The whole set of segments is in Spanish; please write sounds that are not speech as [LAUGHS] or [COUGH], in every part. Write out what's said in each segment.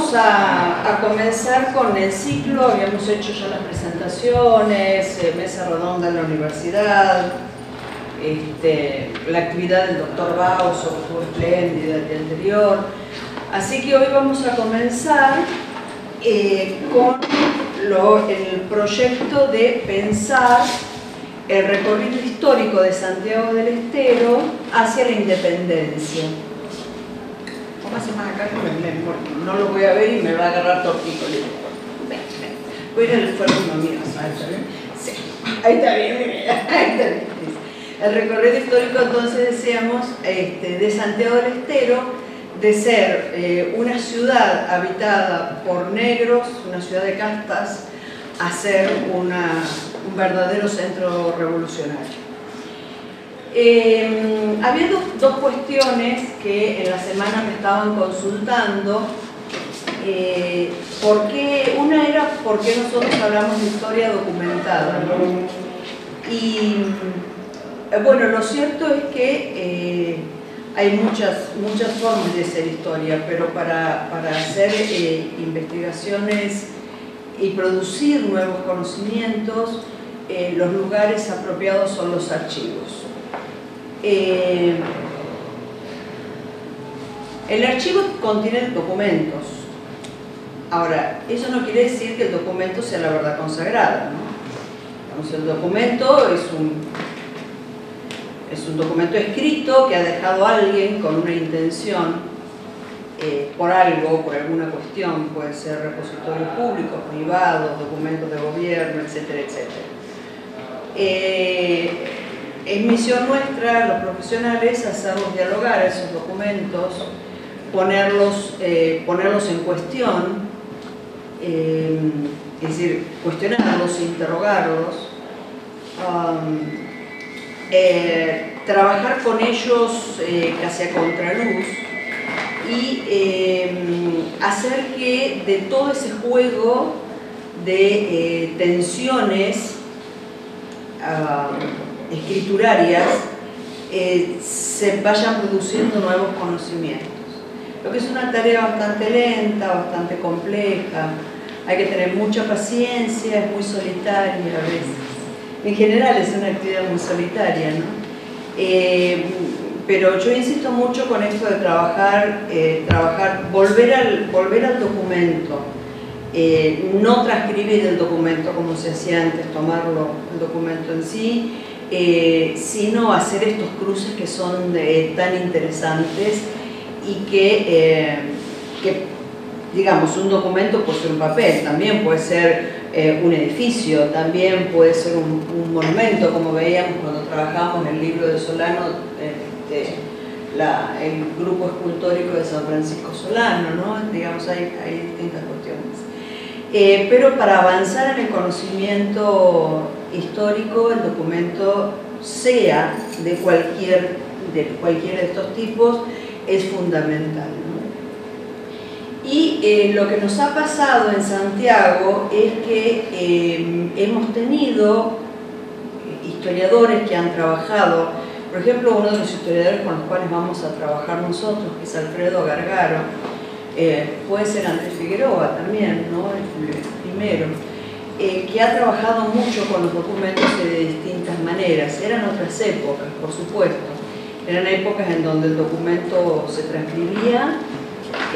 vamos a, comenzar con el ciclo, habíamos hecho ya las presentaciones, eh, mesa redonda en la universidad, este, la actividad del doctor Bauso, que estuvo espléndida el día anterior. Así que hoy vamos a comenzar eh, con el proyecto de pensar el recorrido histórico de Santiago del Estero hacia la independencia. Póngase más acá porque no lo voy a ver y me va a agarrar tortico. Voy a ir al esfuerzo mío, Sí, ahí está bien, [LAUGHS] ahí está bien. El recorrido histórico entonces decíamos este, de Santiago del Estero de ser eh, una ciudad habitada por negros, una ciudad de castas, a ser un verdadero centro revolucionario. Eh, había dos, cuestiones que en la semana me estaban consultando. Eh, una era por qué nosotros hablamos de historia documentada. Y eh, bueno, lo cierto es que eh, hay muchas, muchas formas de hacer historia, pero para, hacer eh, investigaciones y producir nuevos conocimientos, los lugares apropiados son los archivos. El archivo contiene documentos. Ahora, eso no quiere decir que el documento sea la verdad consagrada. ¿no? el documento es un es un documento escrito que ha dejado alguien con una intención eh, por algo, por alguna cuestión, puede ser repositorios públicos, privados, documentos de gobierno, etcétera, etcétera. Eh, es misión nuestra, los profesionales, hacerlos dialogar esos documentos, ponerlos, eh, ponerlos en cuestión, es decir, cuestionarlos, interrogarlos, eh, trabajar con ellos eh, casi a contraluz y eh, hacer que de todo ese juego de tensiones escriturarias se vayan produciendo nuevos conocimientos. Lo que es una tarea bastante lenta, bastante compleja, hay que tener mucha paciencia, es muy solitaria a veces en general es una actividad muy solitaria, ¿no? Eh, pero yo insisto mucho con esto de trabajar, eh, trabajar volver, al, volver al documento, eh, no transcribir el documento como se hacía antes, tomarlo, el documento en sí, sino hacer estos cruces que son tan interesantes y que, que, digamos, un documento puede ser un papel, también puede ser eh, un edificio, también puede ser un, monumento, como veíamos cuando trabajamos en el libro de Solano, este, el grupo escultórico de San Francisco Solano, ¿no? digamos, hay, hay distintas cuestiones. Eh, pero para avanzar en el conocimiento histórico, el documento sea de cualquier de de estos tipos es fundamental. Y eh, lo que nos ha pasado en Santiago es que eh, hemos tenido historiadores que han trabajado, por ejemplo, uno de los historiadores con los cuales vamos a trabajar nosotros, que es Alfredo Gargaro, eh, puede ser Andrés Figueroa también, ¿no? el primero, que ha trabajado mucho con los documentos de distintas maneras. Eran otras épocas, por supuesto. Eran épocas en donde el documento se transcribía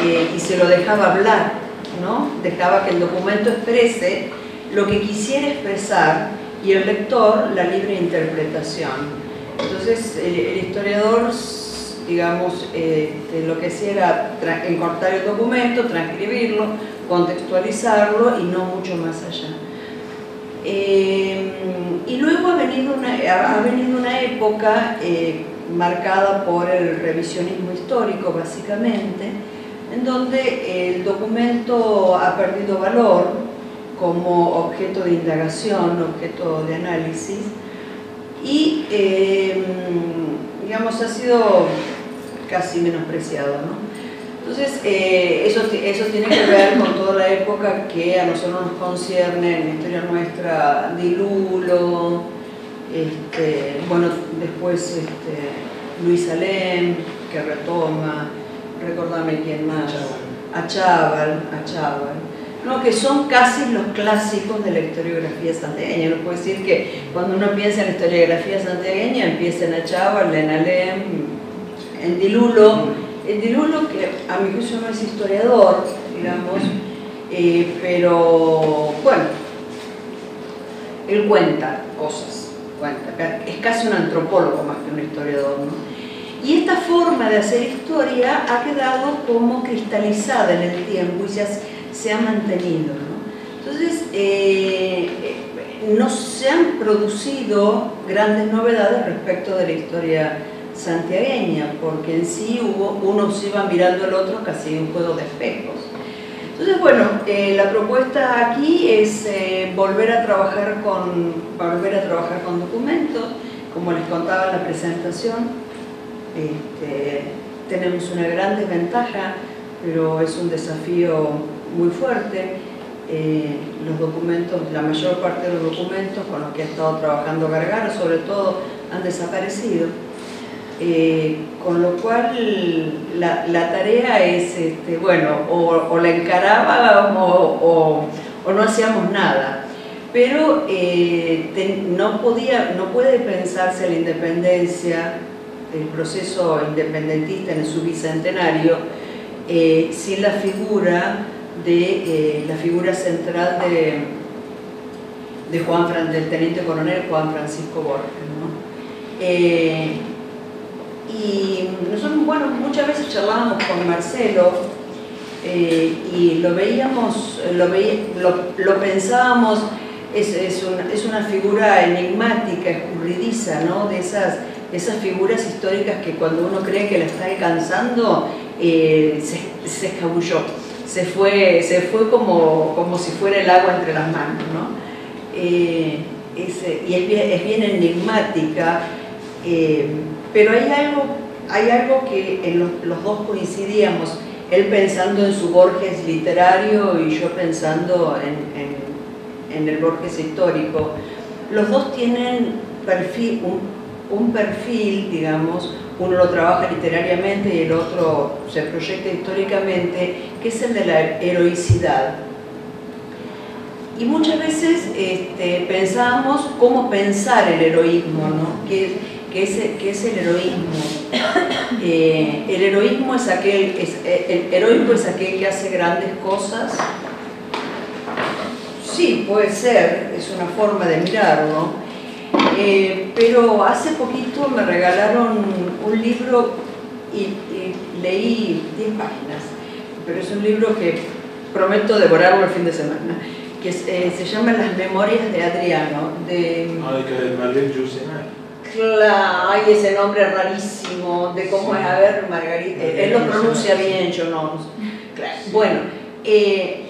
eh, y se lo dejaba hablar, ¿no? Dejaba que el documento exprese lo que quisiera expresar y el lector la libre interpretación. Entonces el, historiador, digamos, eh, lo que hacía era encortar el documento, transcribirlo, contextualizarlo y no mucho más allá. Eh, y luego ha venido una, ha venido una época marcada por el revisionismo histórico, básicamente, en donde el documento ha perdido valor como objeto de indagación, objeto de análisis, y em, digamos ha sido casi menospreciado. ¿no? Entonces, eh, eso, eso tiene que ver con toda la época que a nosotros nos concierne en la historia nuestra, de Lulo, este, bueno, después este, Luis Alem, que retoma, recordame quién más, a Chaval, a Chaval, ¿no? que son casi los clásicos de la historiografía santiagueña. No puedo decir que cuando uno piensa en la historiografía santiagueña empieza en Chaval, en Alem, en Dilulo. En Dilulo, que a mi juicio no es historiador, digamos, eh, pero bueno, él cuenta cosas, cuenta, es casi un antropólogo más que un historiador. ¿no? Y esta forma de hacer historia ha quedado como cristalizada en el tiempo y ha, se ha mantenido. ¿no? Entonces, eh, no se han producido grandes novedades respecto de la historia santiagueña, porque en sí hubo, uno se iba mirando al otro casi un juego de espejos. Entonces, bueno, eh, la propuesta aquí es eh, volver, a trabajar con, volver a trabajar con documentos, como les contaba en la presentación, este, tenemos una gran desventaja, pero es un desafío muy fuerte. Eh, los documentos, la mayor parte de los documentos con los que ha estado trabajando Gargara, sobre todo, han desaparecido. Eh, con lo cual la, tarea es, este, bueno, o, la encarábamos o, no hacíamos nada. Pero eh, no, podía, no puede pensarse la independencia el proceso independentista en su bicentenario eh, sin la figura de la figura central de, de Juan del teniente coronel Juan Francisco Borges. Eh, y nosotros, bueno, muchas veces charlábamos con Marcelo y lo veíamos, lo, lo, pensábamos, es, es, una, es, una, figura enigmática, escurridiza, ¿no? De esas esas figuras históricas que cuando uno cree que la está alcanzando, eh, se, escabulló, se fue, se fue como, como si fuera el agua entre las manos. ¿no? Eh, y es es bien enigmática, eh, pero hay algo, hay algo que en los, dos coincidíamos, él pensando en su Borges literario y yo pensando en, en el Borges histórico. Los dos tienen perfil, un, un perfil, digamos, uno lo trabaja literariamente y el otro se proyecta históricamente, que es el de la heroicidad. Y muchas veces este, pensamos cómo pensar el heroísmo, ¿no? ¿Qué, es, es, el heroísmo? Eh, el heroísmo es aquel, es, el heroico es aquel que hace grandes cosas. Sí, puede ser, es una forma de mirarlo, eh, pero hace poquito me regalaron un libro y, leí 10 páginas, pero es un libro que prometo devorarlo el fin de semana, que eh, se llama Las Memorias de Adriano. De, ah, de Marlene Claro, hay ese nombre rarísimo de cómo es, a ver, Margarita, él lo pronuncia bien, yo no. Bueno, eh,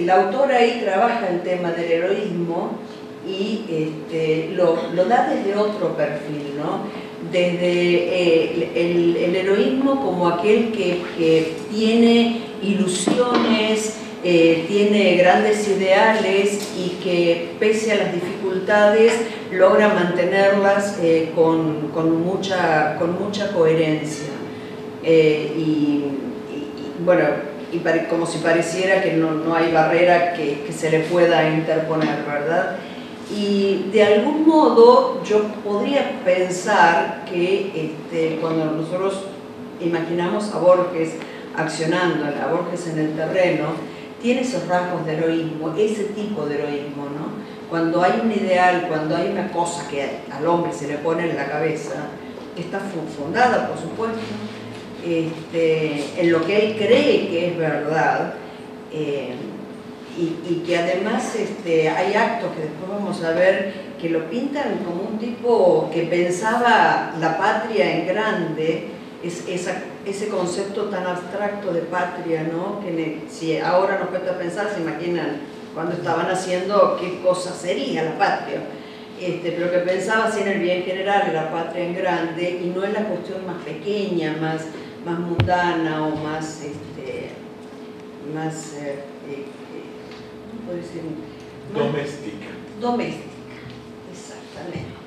la autora ahí trabaja el tema del heroísmo y este, lo, da desde otro perfil, ¿no? desde eh, el, heroísmo como aquel que, tiene ilusiones, eh, tiene grandes ideales y que pese a las dificultades logra mantenerlas eh, con, mucha, con mucha coherencia. y, bueno, y como si pareciera que no, hay barrera que, que, se le pueda interponer, ¿verdad? Y de algún modo yo podría pensar que este, cuando nosotros imaginamos a Borges accionando, a Borges en el terreno, tiene esos rasgos de heroísmo, ese tipo de heroísmo, ¿no? Cuando hay un ideal, cuando hay una cosa que al hombre se le pone en la cabeza, está fundada, por supuesto, este, en lo que él cree que es verdad, eh, y, que además este, hay actos que después vamos a ver que lo pintan como un tipo que pensaba la patria en grande, es, ese concepto tan abstracto de patria, ¿no? que si ahora nos cuesta pensar, se imaginan cuando estaban haciendo qué cosa sería la patria. Este, pero que pensaba así en el bien general, en la patria en grande, y no en la cuestión más pequeña, más, más mundana o más, este, más eh, eh, Doméstica. Doméstica, exactamente.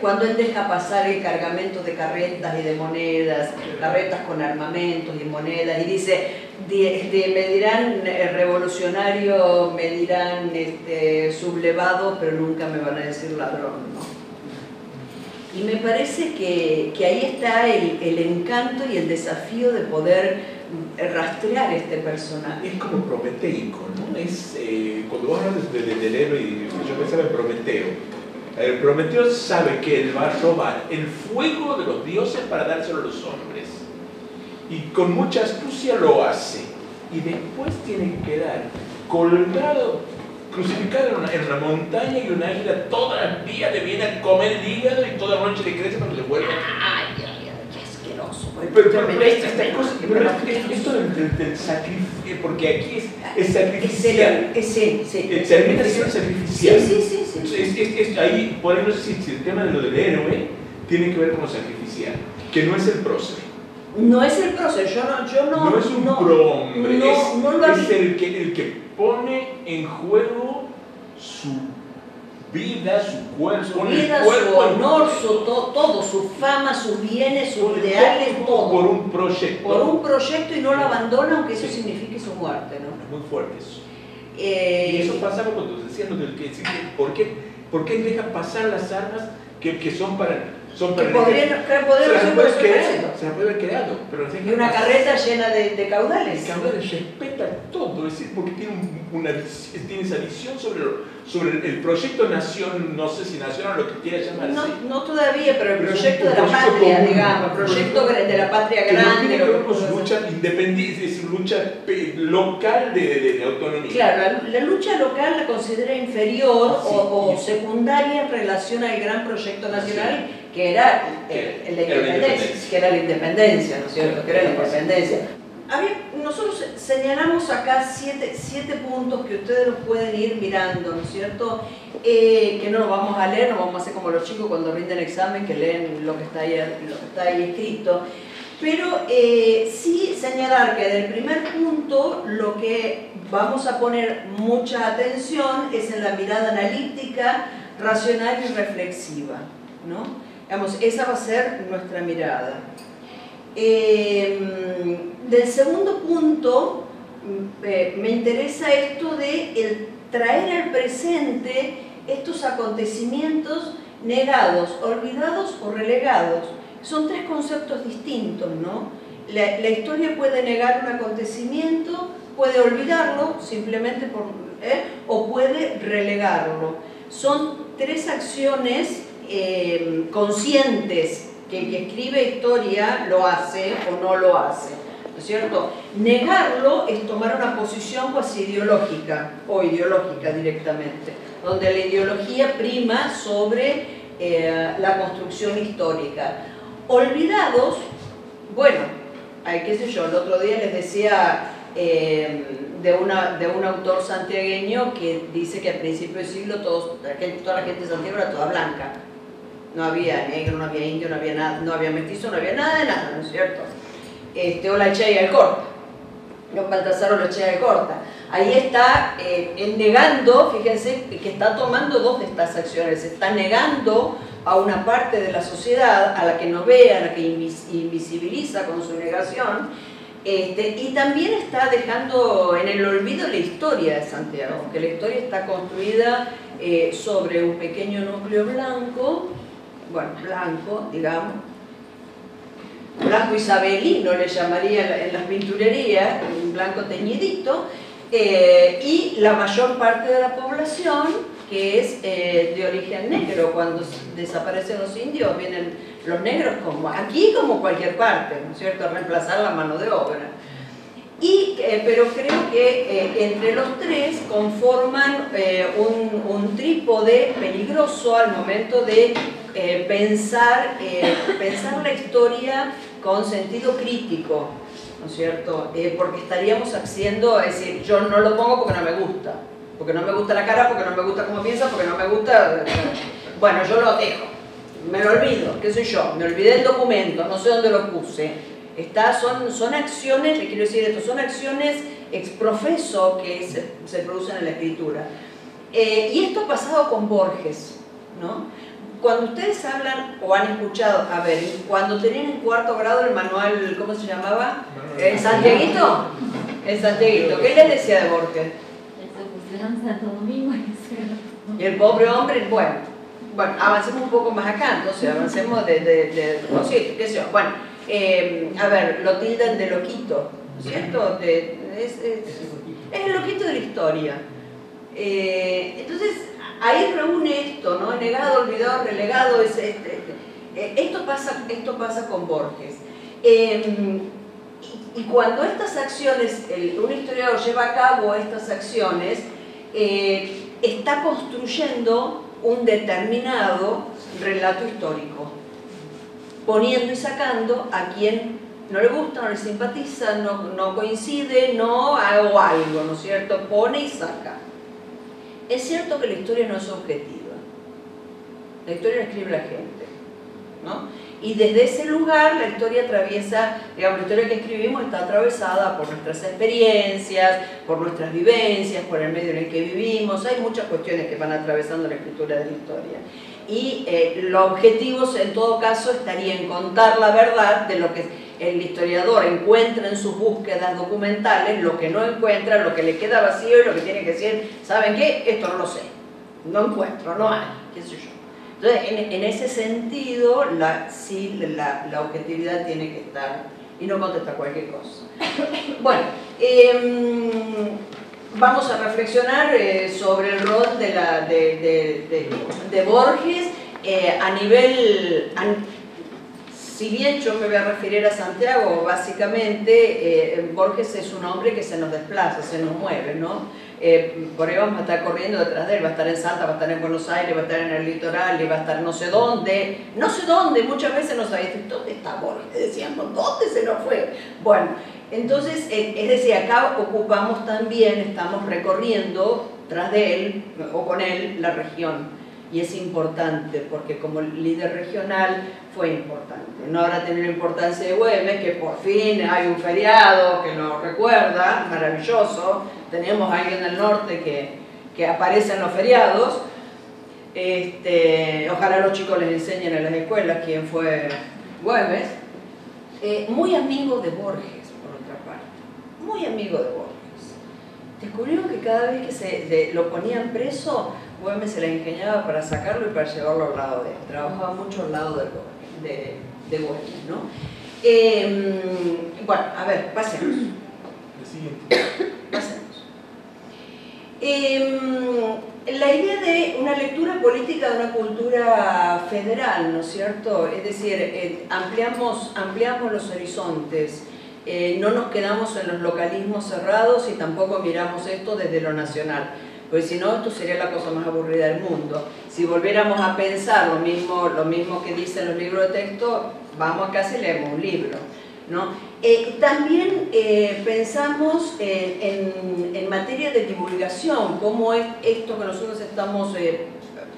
Cuando él deja pasar el cargamento de carretas y de monedas, carretas con armamentos y monedas, y dice, me dirán eh, revolucionario, me dirán este, sublevado, pero nunca me van a decir ladrón, ¿no? Y me parece que, ahí está el, encanto y el desafío de poder rastrear este personaje. Es como prometeico, ¿no? Es, eh, cuando vos hablas de, del héroe, y yo pensaba en Prometeo, el Prometeo sabe que él va a robar el fuego de los dioses para dárselo a los hombres. Y con mucha astucia lo hace. Y después tiene que quedar colgado crucificado en una, en montaña y una águila todos los días le viene a comer el hígado y toda la noche le crece para que le vuelva. Pero, pero, pero esta cosa, pero esto del, del, sacrificio, porque aquí es, es sacrificial. Es, sí, sí. Siendo sacrificial. Sí, sí, sí. sí. Es, es, es, ahí, por ahí no sé si el tema de lo del héroe tiene que ver con lo sacrificial, que no es el prócer. No es el prócer, yo no, yo no. No es un no, prohombre, no, es, no lo es el, que, el que pone en juego su vida, su cuerpo, su, vida, cuerpo, su honor, su, to, todo, su fama, sus bienes, sus ideales, todo. Por un proyecto. Por un proyecto y no lo abandona, aunque eso sí. signifique su muerte. ¿no? Es muy fuerte eso. Eh, y eso pasaba cuando decían lo del que, ¿por qué, ¿por qué deja pasar las armas que, que son para son que podrían, que podrían se, las puede creado, se las puede haber creado. Pero y una carreta llena de, de caudales. Caudales respeta todo, es decir, porque tiene, una, tiene esa visión sobre, sobre el proyecto nación, no sé si nación o lo que quiera llamarse. No, no todavía, pero el proyecto, de la patria, común, digamos, el proyecto de la patria grande. No tiene que ver con su lucha independiente, es lucha local de, de, de autonomía. Claro, la, la, lucha local la considera inferior sí, o, o secundaria en relación al gran proyecto nacional. Sí que era el, la independencia, que era la independencia, ¿no es cierto? Que era la independencia. Nosotros señalamos acá siete, siete, puntos que ustedes los pueden ir mirando, ¿no es cierto? Eh, que no los vamos a leer, no vamos a hacer como los chicos cuando rinden examen, que leen lo que está ahí, lo que está ahí escrito. Pero eh, sí señalar que del primer punto lo que vamos a poner mucha atención es en la mirada analítica, racional y reflexiva. ¿no? Digamos, esa va a ser nuestra mirada. Eh, del segundo punto, mm, eh, me interesa esto de el traer al presente estos acontecimientos negados, olvidados o relegados. Son tres conceptos distintos, ¿no? La, historia puede negar un acontecimiento, puede olvidarlo simplemente por, ¿eh? o puede relegarlo. Son tres acciones eh, conscientes que el que escribe historia lo hace o no lo hace. ¿No es cierto? Negarlo es tomar una posición cuasi ideológica o ideológica directamente, donde la ideología prima sobre eh, la construcción histórica. Olvidados, bueno, hay qué sé yo, el otro día les decía eh, de, una, de un autor santiagueño que dice que al principio del siglo todos, toda la gente de Santiago era toda blanca no había negro, no había indio, no había nada, no había mestizo, no había nada de nada, ¿no es cierto? Este, o la Echea de Corta, no Baltasar o la Echea de Corta. Ahí está eh, negando, fíjense, que está tomando dos de estas acciones, está negando a una parte de la sociedad, a la que no ve, a la que invisibiliza con su negación, este, y también está dejando en el olvido la historia de Santiago, que la historia está construida eh, sobre un pequeño núcleo blanco bueno, blanco, digamos, blanco isabelino le llamaría en las pinturerías, un blanco teñidito, eh, y la mayor parte de la población que es eh, de origen negro. Cuando desaparecen los indios vienen los negros como aquí como cualquier parte, ¿no es cierto?, reemplazar la mano de obra. Y, eh, pero creo que entre los tres conforman un, un, trípode peligroso al momento de eh, pensar, pensar la historia con sentido crítico, ¿no es cierto? porque estaríamos haciendo, es decir, yo no lo pongo porque no me gusta, porque no me gusta la cara, porque no me gusta cómo piensa, porque no me gusta... [LAUGHS] Bueno, yo lo dejo, me lo olvido, qué soy yo, me olvidé el documento, no sé dónde lo puse, Está, son, son acciones, le quiero decir esto, son acciones exprofeso que se, se producen en la escritura. Eh, y esto ha pasado con Borges, ¿no? Cuando ustedes hablan o han escuchado, a ver, cuando tenían en cuarto grado el manual, ¿cómo se llamaba? ¿El Santiaguito? El Santiaguito, ¿qué les decía de Borges? [LAUGHS] Y el pobre hombre, bueno, bueno, avancemos un poco más acá, entonces avancemos de, de, de, qué sé yo, bueno, eh, a ver, lo tildan de loquito, ¿cierto? De, es, el loquito de la historia. Eh, entonces, ahí reúne esto, ¿no? Negado, olvidado, relegado, es, este, eh, esto, pasa, esto pasa con Borges. Em, y, cuando estas acciones, un historiador lleva a cabo estas acciones, está construyendo un determinado relato histórico, poniendo y sacando a quien no le gusta, no le simpatiza, no, coincide, no hago algo, ¿no es cierto? Pone y saca. Es cierto que la historia no es objetiva. La historia la escribe la gente, ¿no? Y desde ese lugar la historia atraviesa, digamos, la historia que escribimos está atravesada por nuestras experiencias, por nuestras vivencias, por el medio en el que vivimos. Hay muchas cuestiones que van atravesando la escritura de la historia. Y eh, los objetivos, en todo caso, estaría en contar la verdad de lo que el historiador encuentra en sus búsquedas documentales, lo que no encuentra, lo que le queda vacío y lo que tiene que decir, ¿saben qué? Esto no lo sé, no encuentro, no hay, qué sé yo. Entonces, en, ese sentido, la, sí, la, la, objetividad tiene que estar y no contesta cualquier cosa. [LAUGHS] Bueno, em, vamos a reflexionar eh, sobre el rol de, la, de, de, de Borges eh, a nivel... si bien yo me voy a referir a Santiago, básicamente eh, Borges es un hombre que se nos desplaza, se nos mueve, ¿no? Eh, por ahí vamos a estar corriendo detrás de él, va a estar en Salta, va a estar en Buenos Aires, va a estar en el litoral, y va a estar no sé dónde, no sé dónde, muchas veces no sabíamos, ¿dónde está Borges? Decíamos, ¿dónde se nos fue? Bueno, entonces, eh, es decir, acá ocupamos también, estamos recorriendo tras de él, o con él, la región y es importante porque como líder regional fue importante. No habrá tenido la importancia de Güemes, que por fin hay un feriado que nos recuerda, maravilloso. Tenemos alguien en el norte que, que aparece en los feriados. Este, ojalá los chicos les enseñen en las escuelas quién fue Güemes. Eh, muy amigo de Borges, por otra parte. Muy amigo de Borges. Descubrieron que cada vez que se lo ponían preso, Güemes se la ingeniaba para sacarlo y para llevarlo al lado de él. Trabajaba mucho al lado de, de, de Güemes, ¿no? Em, bueno, a ver, pasemos. Pasemos. Em, la idea de una lectura política de una cultura federal, ¿no es cierto? Es decir, eh, ampliamos, ampliamos los horizontes, eh, no nos quedamos en los localismos cerrados y tampoco miramos esto desde lo nacional porque si no, esto sería la cosa más aburrida del mundo. Si volviéramos a pensar lo mismo, lo mismo que dicen los libros de texto, vamos a casa y leemos un libro. ¿no? Eh, también eh, pensamos en, en, materia de divulgación, cómo es esto que nosotros estamos eh,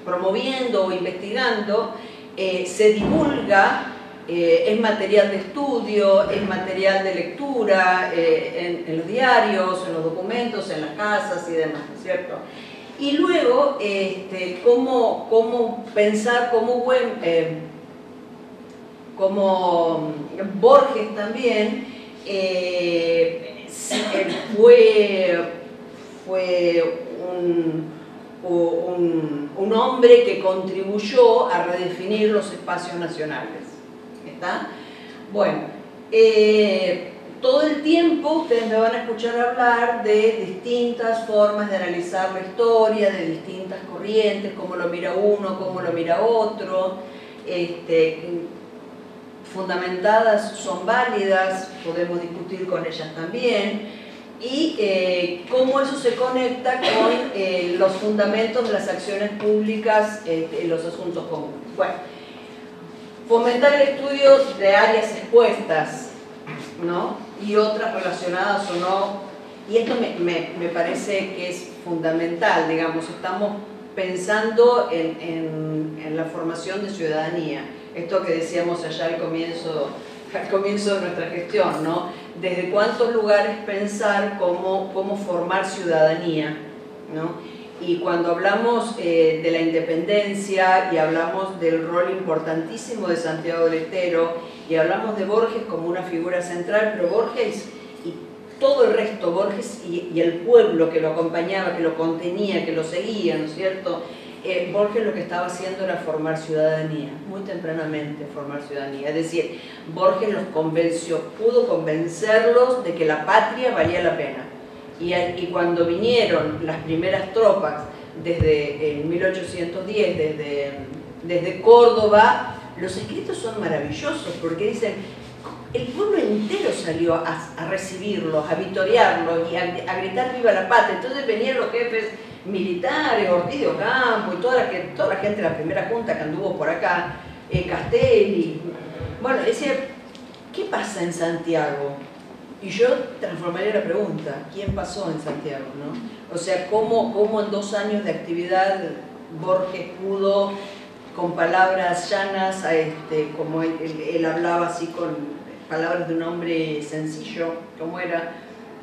promoviendo o investigando se divulga eh, es material de estudio, es material de lectura eh, en, los diarios, en los documentos, en las casas y demás, ¿cierto? Y luego, este, cómo, cómo pensar cómo, buen, eh, Borges también fue, fue un, un, un hombre que contribuyó a redefinir los espacios nacionales. Bueno, eh, todo el tiempo ustedes me van a escuchar hablar de distintas formas de analizar la historia, de distintas corrientes, cómo lo mira uno, cómo lo mira otro, este, fundamentadas son válidas, podemos discutir con ellas también, y eh, cómo eso se conecta con eh, los fundamentos de las acciones públicas en los asuntos comunes. Bueno, Fomentar el estudio de áreas expuestas, ¿no? Y otras relacionadas o no. Y esto me, parece que es fundamental, digamos, estamos pensando en, la formación de ciudadanía. Esto que decíamos allá al comienzo, al comienzo de nuestra gestión, ¿no? Desde cuántos lugares pensar cómo, cómo formar ciudadanía, ¿no? Y cuando hablamos eh, de la independencia y hablamos del rol importantísimo de Santiago del Estero y hablamos de Borges como una figura central, pero Borges y todo el resto, Borges y, el pueblo que lo acompañaba, que lo contenía, que lo seguía, ¿no es cierto? Eh, Borges lo que estaba haciendo era formar ciudadanía, muy tempranamente formar ciudadanía. Es decir, Borges los convenció, pudo convencerlos de que la patria valía la pena. Y, cuando vinieron las primeras tropas desde 1810, desde, desde Córdoba, los escritos son maravillosos porque dicen, el pueblo entero salió a, a recibirlos, a vitorearlos y a, gritar viva la patria. Entonces venían los jefes militares, Ortiz de Ocampo y toda la, toda la gente de la primera junta que anduvo por acá, eh, Castelli. Bueno, decía, ¿qué pasa en Santiago? Y yo transformaría la pregunta, ¿quién pasó en Santiago? ¿no? O sea, ¿cómo, ¿cómo en dos años de actividad Borges pudo, con palabras llanas, a este, como él, él, hablaba así con palabras de un hombre sencillo, como era,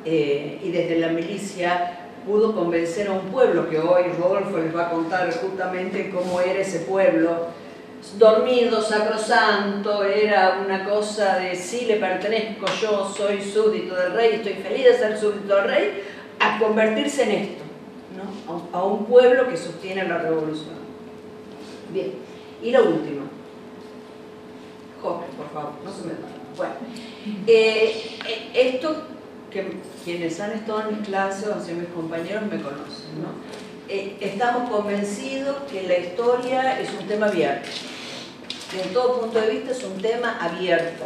eh, y desde la milicia pudo convencer a un pueblo, que hoy Rodolfo les va a contar justamente cómo era ese pueblo, dormido, sacrosanto, era una cosa de sí le pertenezco, yo soy súbdito del rey, estoy feliz de ser súbdito del rey, a convertirse en esto, ¿no? a un pueblo que sostiene la revolución. Bien, y la última. Jorge, por favor, no se me Bueno, eh, esto que quienes han estado en mis clases o sido mis compañeros me conocen. ¿no? Eh, estamos convencidos que la historia es un tema abierto. En todo punto de vista es un tema abierto.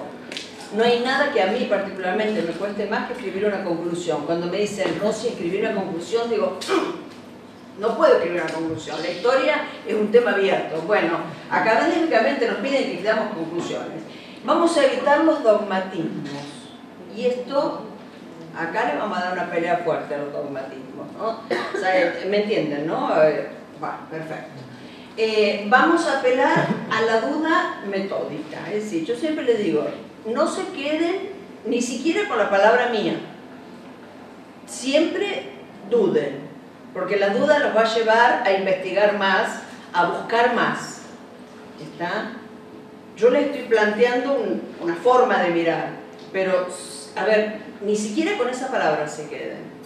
No hay nada que a mí particularmente me cueste más que escribir una conclusión. Cuando me dicen, no, si escribir una conclusión, digo, no puedo escribir una conclusión. La historia es un tema abierto. Bueno, académicamente nos piden que escribamos conclusiones. Vamos a evitar los dogmatismos. Y esto Acá le vamos a dar una pelea fuerte a los dogmatismos, sea, ¿me entienden, no? Bueno, perfecto. Eh, vamos a apelar a la duda metódica, es decir, yo siempre les digo, no se queden ni siquiera con la palabra mía, siempre duden, porque la duda los va a llevar a investigar más, a buscar más, ¿está? Yo les estoy planteando un, una forma de mirar, pero, a ver, ni siquiera con esa palabra se queden.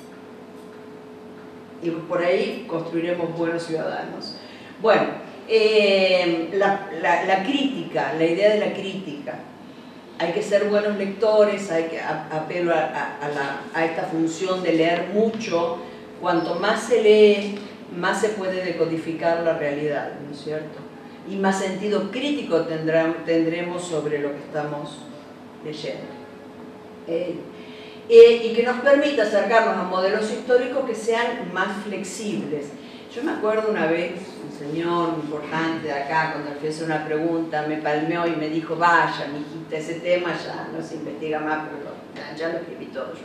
Y por ahí construiremos buenos ciudadanos. Bueno, eh, la, la, crítica, la idea de la crítica. Hay que ser buenos lectores, hay que apelo a, la, a esta función de leer mucho. Cuanto más se lee, más se puede decodificar la realidad, ¿no es cierto? Y más sentido crítico tendrá, tendremos sobre lo que estamos leyendo. Eh, eh, y que nos permita acercarnos a modelos históricos que sean más flexibles. Yo me acuerdo una vez, un señor importante de acá, cuando le hacer una pregunta, me palmeó y me dijo, vaya, mijita, ese tema ya no se investiga más, pero ya lo escribí todo yo.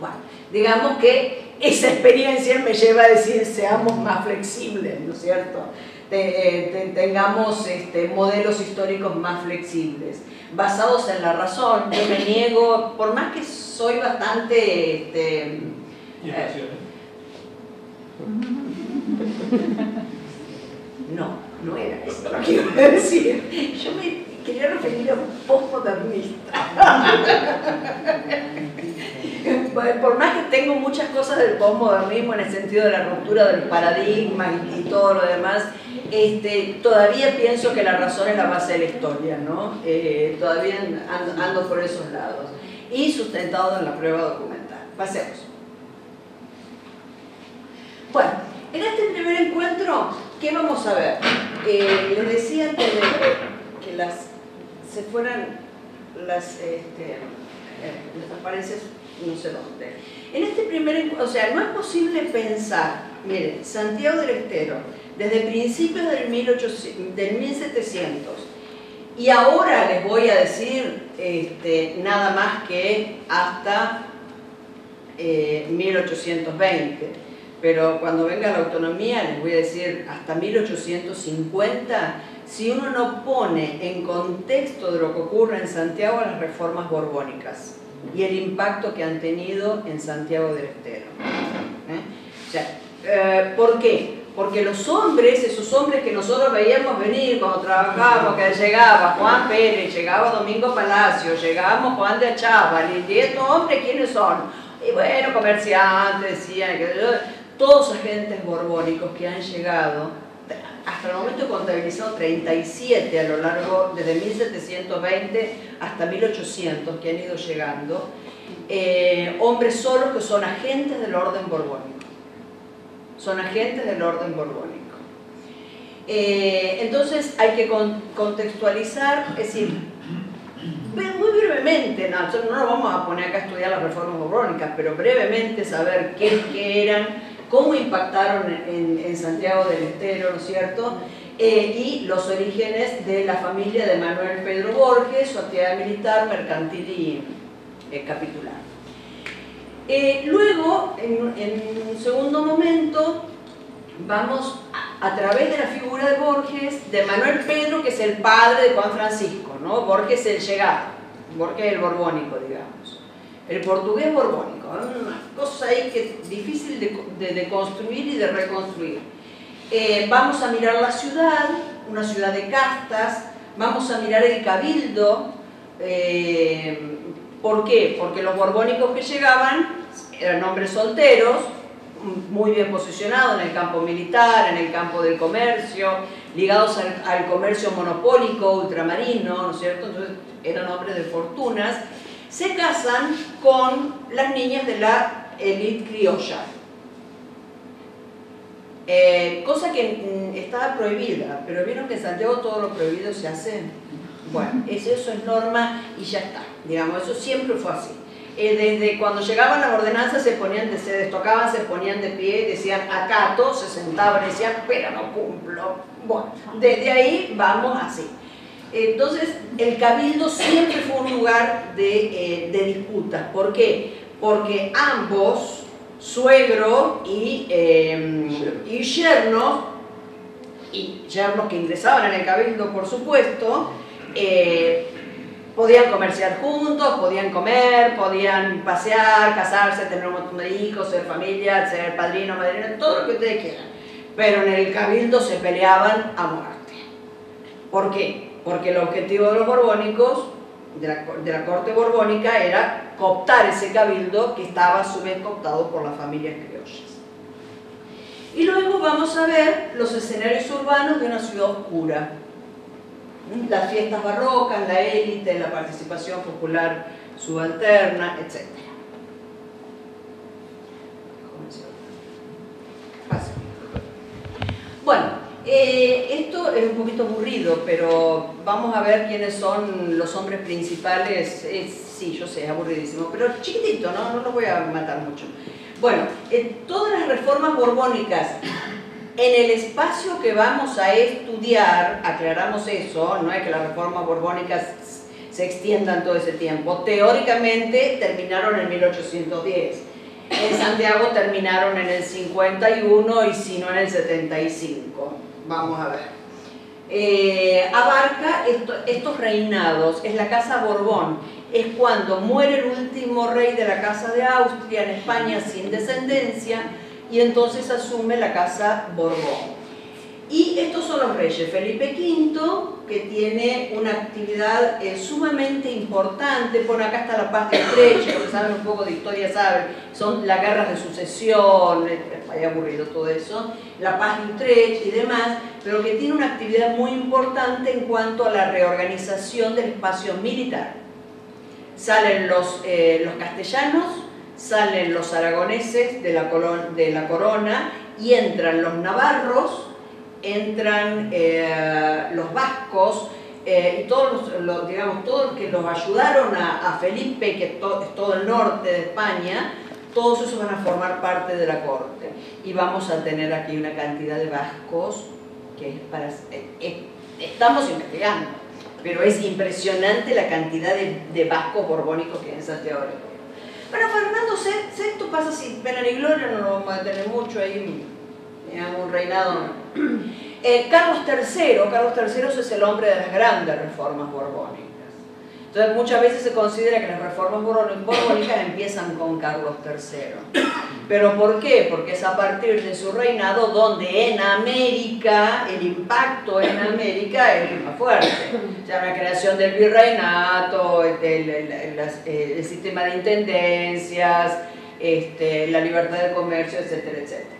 Bueno, digamos que esa experiencia me lleva a decir, seamos más flexibles, ¿no es cierto? Eh, tengamos este, modelos históricos más flexibles basados en la razón. Yo me niego, por más que soy bastante... Este, eh, [LAUGHS] no, no era esto lo que iba a decir. Yo me quería referir a un postmodernista. [LAUGHS] por más que tengo muchas cosas del postmodernismo en el sentido de la ruptura del paradigma y todo lo demás, este, todavía pienso que la razón es la base de la historia, ¿no? Eh, todavía ando, por esos lados. Y sustentado en la prueba documental. Pasemos. Bueno, en este primer encuentro, ¿qué vamos a ver? Eh, les decía que, que las, se fueran las, este, eh, las apariencias no sé dónde. En este primer o sea, no es posible pensar, miren, Santiago del Estero, desde principios del, 1800, del 1700, y ahora les voy a decir este, nada más que hasta 1820, eh, pero cuando venga la autonomía les voy a decir hasta 1850, si uno no pone en contexto de lo que ocurre en Santiago las reformas borbónicas y el impacto que han tenido en Santiago del Estero. ¿eh? Eh, ¿por qué? Porque los hombres, esos hombres que nosotros veíamos venir cuando trabajábamos, que llegaba Juan Pérez, llegaba Domingo Palacio, llegábamos Juan de Achával, y estos hombres, ¿quiénes son? Y bueno, comerciantes, decían, todos agentes borbónicos que han llegado, hasta el momento contabilizado 37 a lo largo, desde 1720 hasta 1800 que han ido llegando, eh, hombres solos que son agentes del orden borbónico. Son agentes del orden borbónico. Eh, entonces hay que contextualizar, es decir, muy brevemente, no, no nos vamos a poner acá a estudiar las reformas borbónicas, pero brevemente saber qué, qué eran, cómo impactaron en, Santiago del Estero, ¿no es cierto? Eh, y los orígenes de la familia de Manuel Pedro Borges, su actividad militar, mercantil y eh, capitular. Eh, luego, en, un segundo momento, vamos a, través de la figura de Borges, de Manuel Pedro, que es el padre de Juan Francisco, ¿no? Borges el llegado, Borges el borbónico, digamos el portugués borbónico, una cosa ahí que es difícil de, construir y de reconstruir. Eh, vamos a mirar la ciudad, una ciudad de castas, vamos a mirar el cabildo, eh, ¿por qué? Porque los borbónicos que llegaban eran hombres solteros, muy bien posicionados en el campo militar, en el campo del comercio, ligados al, comercio monopólico ultramarino, ¿no es cierto? Entonces eran hombres de fortunas se casan con las niñas de la élite criolla. Eh, cosa que mm, estaba prohibida, pero vieron que en Santiago todo lo prohibido se hace. Bueno, eso es norma y ya está. Digamos, eso siempre fue así. Eh, desde cuando llegaban las ordenanzas se ponían, se destocaban, se ponían de pie, decían acato, se sentaban y decían, pero no cumplo. Bueno, desde ahí vamos así. Entonces, el cabildo siempre fue un lugar de, eh, de disputas. ¿Por qué? Porque ambos, suegro y, eh, y yerno, y yernos que ingresaban en el cabildo, por supuesto, eh, podían comerciar juntos, podían comer, podían pasear, casarse, tener un montón de hijos, ser familia, ser padrino, madrina, todo lo que ustedes quieran. Pero en el cabildo se peleaban a muerte. ¿Por qué? porque el objetivo de los borbónicos, de la, corte borbónica, era cooptar ese cabildo que estaba a su vez cooptado por las familias criollas. Y luego vamos a ver los escenarios urbanos de una ciudad oscura. Las fiestas barrocas, la élite, la participación popular subalterna, etc. Bueno, eh, esto es un poquito aburrido, pero vamos a ver quiénes son los hombres principales. sí, yo sé, es aburridísimo, pero chiquitito, ¿no? No lo voy a matar mucho. Bueno, todas las reformas borbónicas en el espacio que vamos a estudiar, aclaramos eso, no es que las reformas borbónicas se extiendan todo ese tiempo, teóricamente terminaron en 1810. En Santiago terminaron en el 51 y si no en el 75 vamos a ver. Eh, abarca estos reinados, es la Casa Borbón, es cuando muere el último rey de la Casa de Austria en España sin descendencia y entonces asume la Casa Borbón. Y estos son los reyes. Felipe V, que tiene una actividad eh, sumamente importante, por acá está la paz de Utrecht, los que saben un poco de historia saben, son las guerras de sucesión, hay aburrido todo eso, la paz de Utrecht y demás, pero que tiene una actividad muy importante en cuanto a la reorganización del espacio militar. Salen los, eh, los castellanos, salen los aragoneses de la, corona y entran los navarros, entran eh, los vascos eh, y todos los, digamos, todos que los ayudaron a, Felipe, que es todo el norte de España, todos esos van a formar parte de la corte. Y vamos a tener aquí una cantidad de vascos que. Eh, estamos investigando, pero es impresionante la cantidad de, vascos borbónicos que hay en Santiago Bueno, Fernando VI pasa sin pena ni gloria, no lo vamos a tener mucho ahí, digamos, un reinado [CLEARS THROAT] eh, Carlos III, Carlos III es el hombre de las grandes reformas borbónicas. Entonces muchas veces se considera que las reformas borbónicas empiezan con Carlos III. ¿Pero por qué? Porque es a partir de su reinado donde en América, el impacto en América es más fuerte. O sea, la creación del virreinato, el, el, sistema de intendencias, este, la libertad de comercio, etcétera, etcétera.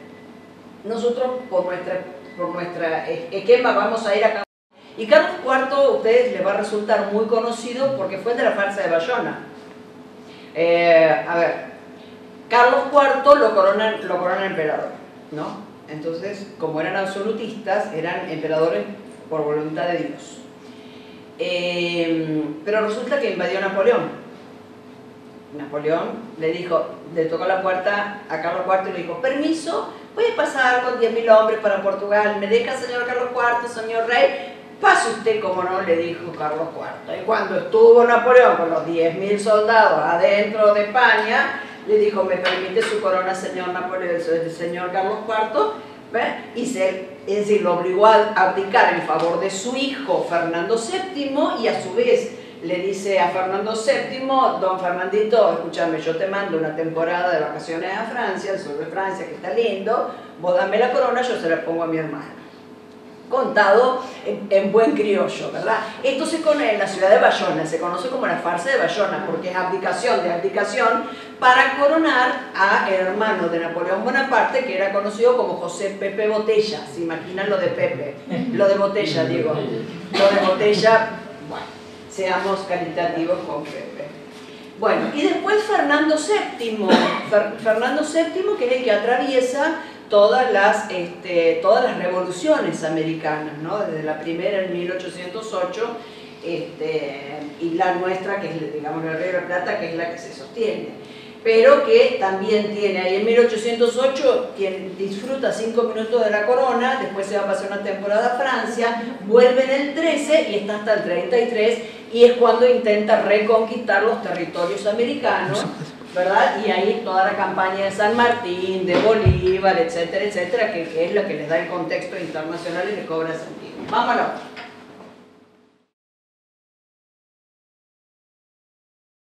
Nosotros, por nuestra, por nuestra esquema, vamos a ir a y Carlos IV a ustedes les va a resultar muy conocido porque fue de la farsa de Bayona. Eh, a ver, Carlos IV lo corona, lo emperador, ¿no? Entonces, como eran absolutistas, eran emperadores por voluntad de Dios. Eh, pero resulta que invadió Napoleón. Napoleón le dijo, le tocó la puerta a Carlos IV y le dijo, permiso, voy a pasar con 10.000 hombres para Portugal, me deja señor Carlos IV, señor rey, Pase usted como no, le dijo Carlos IV. Y cuando estuvo Napoleón con los 10.000 soldados adentro de España, le dijo, me permite su corona, señor Napoleón, señor Carlos IV, y se, es decir, lo obligó a abdicar en favor de su hijo Fernando VII y a su vez le dice a Fernando VII, don Fernandito, escúchame, yo te mando una temporada de vacaciones a Francia, al sur de Francia, que está lindo, vos dame la corona, yo se la pongo a mi hermano contado en, buen criollo, ¿verdad? Esto se conoce en la ciudad de Bayona, se conoce como la farsa de Bayona, porque es abdicación de abdicación para coronar a el hermano de Napoleón Bonaparte, que era conocido como José Pepe Botella, se imaginan lo de Pepe, lo de Botella, [LAUGHS] digo, lo de Botella, bueno, seamos caritativos con Pepe. Bueno, y después Fernando VII, Fernando VII, que es el que atraviesa todas las, este, todas las revoluciones americanas, ¿no? desde la primera en 1808 este, y la nuestra, que es digamos, Río de Plata, que es la que se sostiene. Pero que también tiene ahí en 1808 quien disfruta cinco minutos de la corona, después se va a pasar una temporada a Francia, vuelve en el 13 y está hasta el 33 y es cuando intenta reconquistar los territorios americanos ¿verdad? Y ahí toda la campaña de San Martín, de Bolívar, etcétera, etcétera, que, es la que les da el contexto internacional y le cobra sentido. Vámonos.